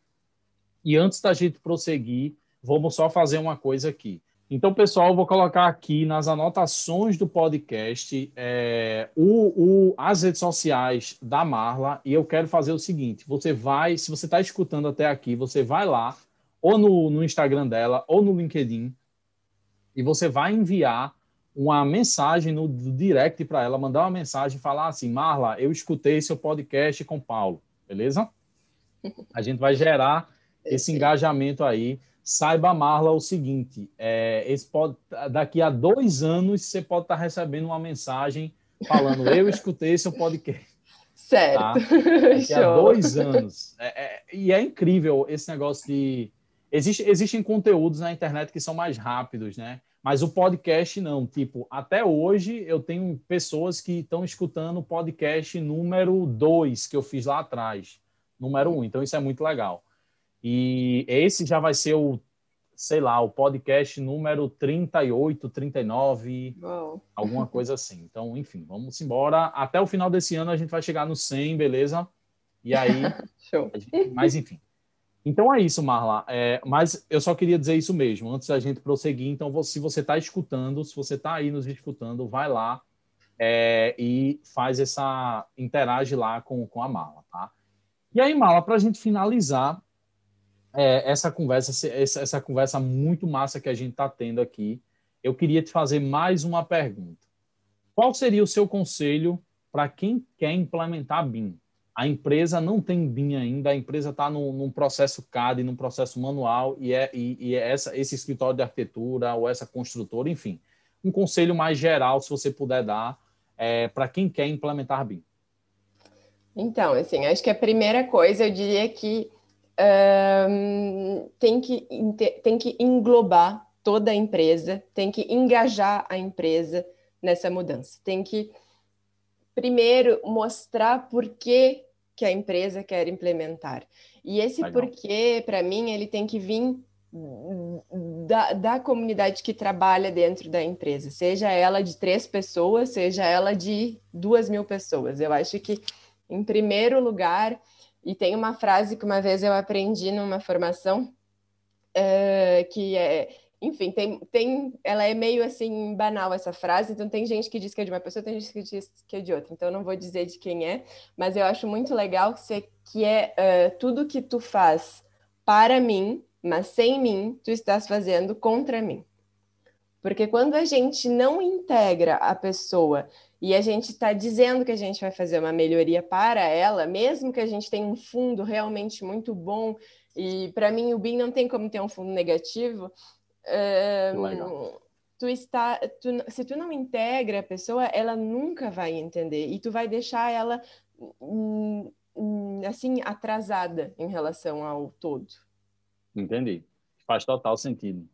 E antes da gente prosseguir, vamos só fazer uma coisa aqui. Então, pessoal, eu vou colocar aqui nas anotações do podcast é, o, o, as redes sociais da Marla e eu quero fazer o seguinte: você vai, se você está escutando até aqui, você vai lá, ou no, no Instagram dela, ou no LinkedIn, e você vai enviar uma mensagem no direct para ela, mandar uma mensagem e falar assim: Marla, eu escutei seu podcast com Paulo, beleza? A gente vai gerar esse engajamento aí saiba, Marla, o seguinte: é, esse pode, daqui a dois anos você pode estar recebendo uma mensagem falando, eu escutei seu podcast. Certo. Tá? <laughs> Daqui a dois anos. É, é, e é incrível esse negócio de. Existe, existem conteúdos na internet que são mais rápidos, né? Mas o podcast não. Tipo, até hoje eu tenho pessoas que estão escutando o podcast número 2 que eu fiz lá atrás, número 1. Um. Então isso é muito legal. E esse já vai ser o, sei lá, o podcast número 38, 39, Uau. alguma coisa assim. Então, enfim, vamos embora. Até o final desse ano a gente vai chegar no 100, beleza? E aí. <laughs> Show. Gente, mas enfim. Então é isso, Marla. É, mas eu só queria dizer isso mesmo, antes da gente prosseguir. Então, se você está escutando, se você está aí nos escutando, vai lá é, e faz essa. interage lá com, com a Marla, tá? E aí, Marla, para a gente finalizar é, essa conversa, essa, essa conversa muito massa que a gente está tendo aqui, eu queria te fazer mais uma pergunta. Qual seria o seu conselho para quem quer implementar BIM? a empresa não tem BIM ainda, a empresa está num, num, processo CAD, num processo manual, e é, e, e é essa, esse escritório de arquitetura ou essa construtora, enfim. Um conselho mais geral, se você puder dar, é, para quem quer implementar BIM. Então, assim, acho que a primeira coisa eu diria que um, tem, que tem que englobar toda a empresa, tem que engajar a empresa nessa mudança, tem que primeiro mostrar por que que a empresa quer implementar. E esse Legal. porquê, para mim, ele tem que vir da, da comunidade que trabalha dentro da empresa, seja ela de três pessoas, seja ela de duas mil pessoas. Eu acho que, em primeiro lugar, e tem uma frase que uma vez eu aprendi numa formação, uh, que é enfim, tem, tem, ela é meio assim banal essa frase, então tem gente que diz que é de uma pessoa, tem gente que diz que é de outra. Então eu não vou dizer de quem é, mas eu acho muito legal que, é uh, tudo que tu faz para mim, mas sem mim, tu estás fazendo contra mim. Porque quando a gente não integra a pessoa e a gente está dizendo que a gente vai fazer uma melhoria para ela, mesmo que a gente tenha um fundo realmente muito bom, e para mim o BIM não tem como ter um fundo negativo, um, tu está, tu, se tu não integra a pessoa, ela nunca vai entender e tu vai deixar ela hum, hum, assim atrasada em relação ao todo. Entendi. Faz total sentido.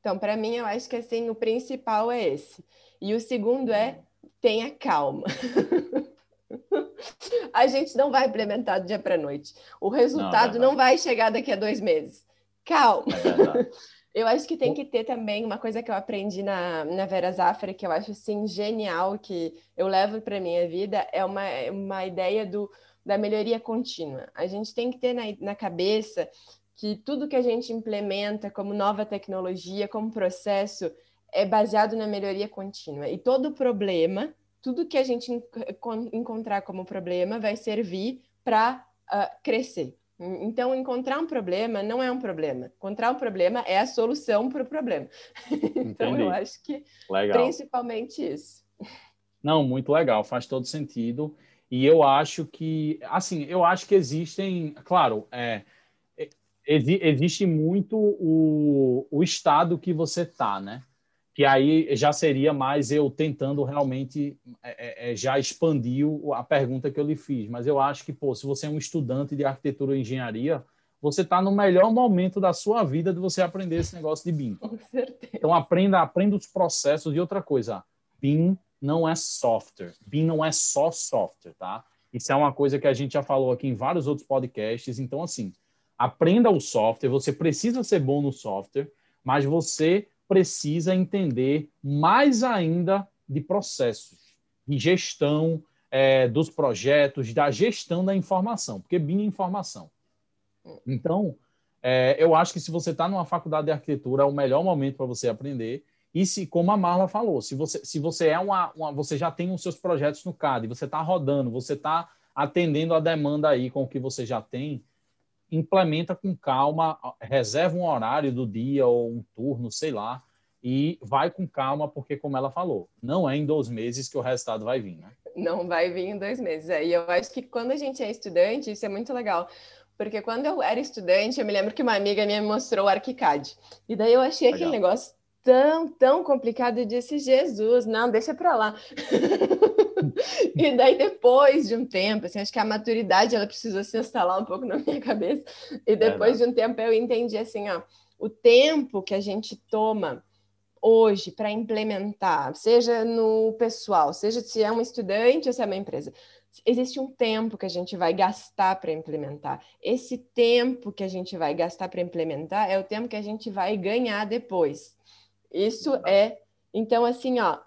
Então, para mim, eu acho que assim o principal é esse. E o segundo é tenha calma. <laughs> a gente não vai implementar do dia para noite. O resultado não, não, vai chegar daqui a dois meses. Calma. É <laughs> Eu acho que tem que ter também uma coisa que eu aprendi na, na Vera Zafra, que eu acho assim genial, que eu levo para minha vida, é uma, uma ideia do, da melhoria contínua. A gente tem que ter na, na cabeça que tudo que a gente implementa como nova tecnologia, como processo, é baseado na melhoria contínua. E todo problema, tudo que a gente encontrar como problema, vai servir para uh, ah, crescer. Então, encontrar um problema não é um problema. Encontrar um problema é a solução para o problema. <laughs> então, eu acho que legal. principalmente isso. Não, muito legal, faz todo sentido. E eu acho que, assim, eu acho que existem, claro, é, é existe muito o, o estado que você está, né? Que aí já seria mais eu tentando realmente é, é, é, já expandir a pergunta que eu lhe fiz. Mas eu acho que, pô, se você é um estudante de arquitetura e engenharia, você está no melhor momento da sua vida de você aprender esse negócio de BIM. Com certeza. Então aprenda, aprenda os processos e outra coisa, BIM não é software. BIM não é só software, tá? Isso é uma coisa que a gente já falou aqui em vários outros podcasts. Então, assim, aprenda o software, você precisa ser bom no software, mas você precisa entender mais ainda de processos, de gestão é, dos projetos, da gestão da informação, porque BIM é informação. Então, é, eu acho que se você está numa faculdade de arquitetura, é o melhor momento para você aprender. E se, como a Marla falou, se você, se você é uma, uma você já tem os seus projetos no CAD, você está rodando, você está atendendo a demanda aí com o que você já tem, implementa com calma, reserva um horário do dia ou um turno, sei lá, e vai com calma, porque, como ela falou, não é em dois meses que o resultado vai vir, né? Não vai vir em dois meses. É, e eu acho que quando a gente é estudante, isso é muito legal. Porque quando eu era estudante, eu me lembro que uma amiga minha me mostrou o ArchiCAD. E daí eu achei legal. aquele negócio tão, tão complicado e disse, Jesus, não, deixa para lá. <laughs> <laughs> e daí, depois de um tempo, assim, acho que a maturidade ela precisou se instalar um pouco na minha cabeça. E depois é, de um tempo eu entendi assim, ó, o tempo que a gente toma hoje para implementar, seja no pessoal, seja se é um estudante ou se é uma empresa, existe um tempo que a gente vai gastar para implementar. Esse tempo que a gente vai gastar para implementar é o tempo que a gente vai ganhar depois. Isso é, então assim, ó,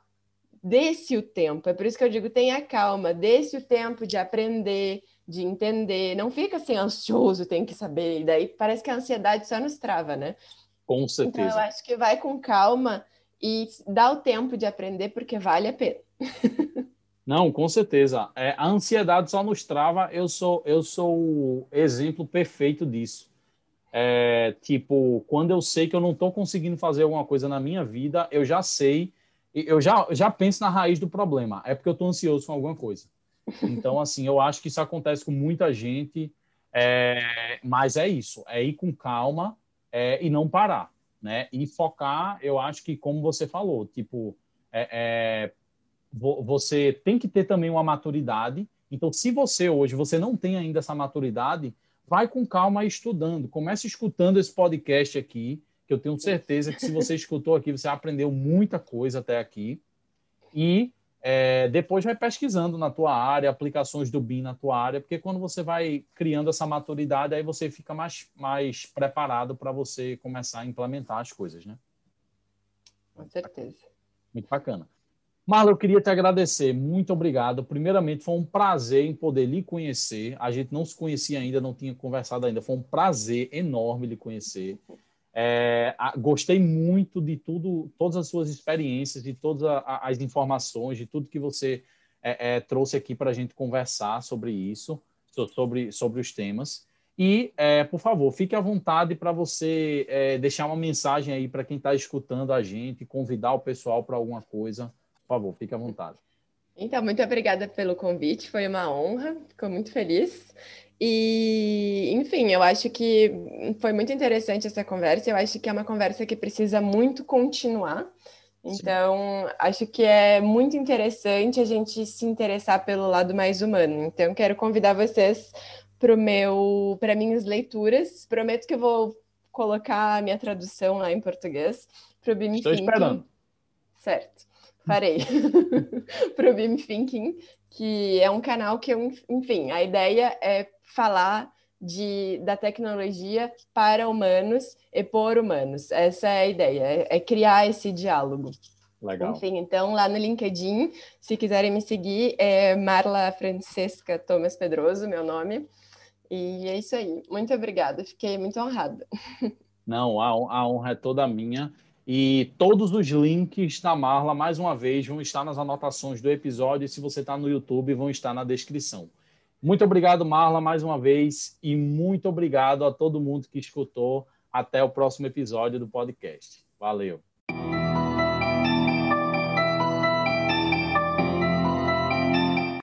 desse o tempo. É por isso que eu digo, tenha calma, desse o tempo de aprender, de entender. Não fica assim ansioso, tem que saber. E daí parece que a ansiedade só nos trava, né? Com certeza. Então eu acho que vai com calma e dá o tempo de aprender porque vale a pena. <laughs> Não, com certeza. É, a ansiedade só nos trava. Eu sou, eu sou o exemplo perfeito disso. É, tipo, quando eu sei que eu não estou conseguindo fazer alguma coisa na minha vida, eu já sei, eu já, já penso na raiz do problema. É porque eu estou ansioso com alguma coisa. Então, <laughs> assim, eu acho que isso acontece com muita gente, é, mas é isso, é ir com calma é, e não parar, né? E focar, eu acho que, como você falou, tipo, é, é você tem que ter também uma maturidade. Então, se você hoje você não tem ainda essa maturidade, vai com calma estudando. Comece escutando esse podcast aqui, que eu tenho certeza que se você escutou aqui, você aprendeu muita coisa até aqui. E é, depois vai pesquisando na tua área, aplicações do BIM na tua área, porque quando você vai criando essa maturidade, aí você fica mais, mais preparado para você começar a implementar as coisas, né? Com certeza. Muito bacana. Marla, eu queria te agradecer. Muito obrigado. Primeiramente, foi um prazer em poder lhe conhecer. A gente não se conhecia ainda, não tinha conversado ainda. Foi um prazer enorme lhe conhecer. É, gostei muito de tudo, todas as suas experiências, de todas as informações, de tudo que você é, é, trouxe aqui para a gente conversar sobre isso, sobre, sobre os temas. E, é, por favor, fique à vontade para você é, deixar uma mensagem aí para quem está escutando a gente, convidar o pessoal para alguma coisa por favor, fique à vontade. Então, muito obrigada pelo convite, foi uma honra, fico muito feliz. E, enfim, eu acho que foi muito interessante essa conversa. Eu acho que é uma conversa que precisa muito continuar. Então, Sim. acho que é muito interessante a gente se interessar pelo lado mais humano. Então, quero convidar vocês para meu, para minhas leituras. Prometo que eu vou colocar a minha tradução lá em português para o Estou esperando. Certo farei <laughs> para o Beam Thinking, que é um canal que, eu, enfim, a ideia é falar de, da tecnologia para humanos e por humanos. Essa é a ideia, é, é criar esse diálogo. Legal. Enfim, então lá no LinkedIn, se quiserem me seguir, é Marla Francesca Thomas Pedroso, meu nome. E é isso aí. Muito obrigada, fiquei muito honrada. <laughs> Não, a, a honra é toda minha. E todos os links da Marla, mais uma vez, vão estar nas anotações do episódio. E se você está no YouTube, vão estar na descrição. Muito obrigado, Marla, mais uma vez. E muito obrigado a todo mundo que escutou. Até o próximo episódio do podcast. Valeu.